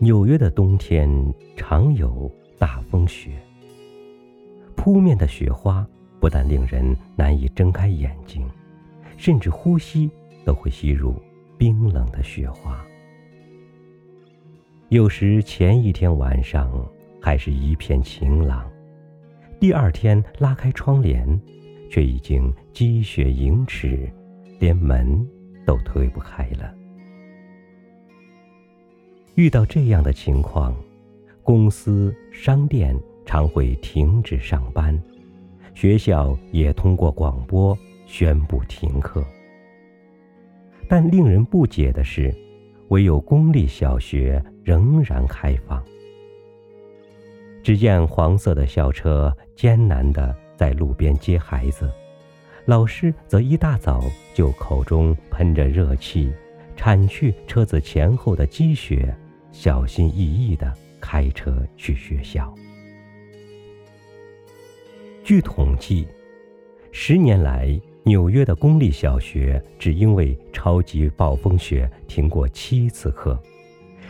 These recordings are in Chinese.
纽约的冬天常有大风雪，扑面的雪花不但令人难以睁开眼睛，甚至呼吸都会吸入冰冷的雪花。有时前一天晚上还是一片晴朗，第二天拉开窗帘，却已经积雪盈尺，连门都推不开了。遇到这样的情况，公司、商店常会停止上班，学校也通过广播宣布停课。但令人不解的是，唯有公立小学仍然开放。只见黄色的校车艰难地在路边接孩子，老师则一大早就口中喷着热气，铲去车子前后的积雪。小心翼翼地开车去学校。据统计，十年来纽约的公立小学只因为超级暴风雪停过七次课，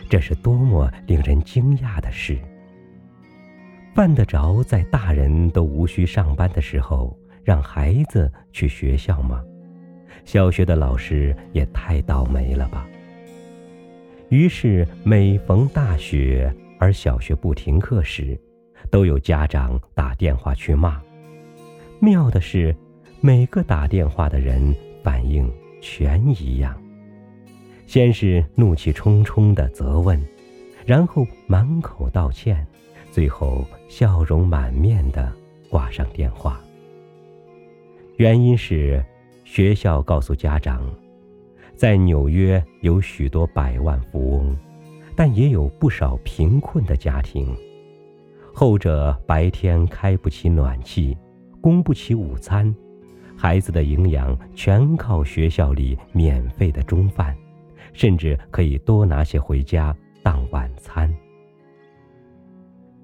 这是多么令人惊讶的事！犯得着在大人都无需上班的时候让孩子去学校吗？小学的老师也太倒霉了吧！于是，每逢大雪而小学不停课时，都有家长打电话去骂。妙的是，每个打电话的人反应全一样：先是怒气冲冲的责问，然后满口道歉，最后笑容满面的挂上电话。原因是，学校告诉家长。在纽约有许多百万富翁，但也有不少贫困的家庭。后者白天开不起暖气，供不起午餐，孩子的营养全靠学校里免费的中饭，甚至可以多拿些回家当晚餐。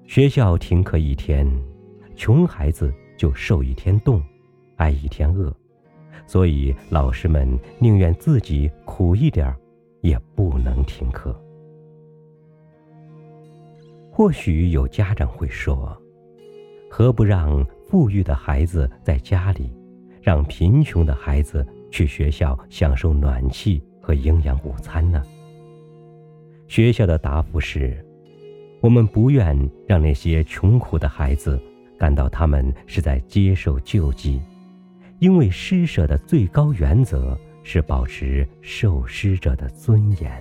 学校停课一天，穷孩子就受一天冻，挨一天饿。所以，老师们宁愿自己苦一点儿，也不能停课。或许有家长会说：“何不让富裕的孩子在家里，让贫穷的孩子去学校享受暖气和营养午餐呢？”学校的答复是：“我们不愿让那些穷苦的孩子感到他们是在接受救济。”因为施舍的最高原则是保持受施者的尊严。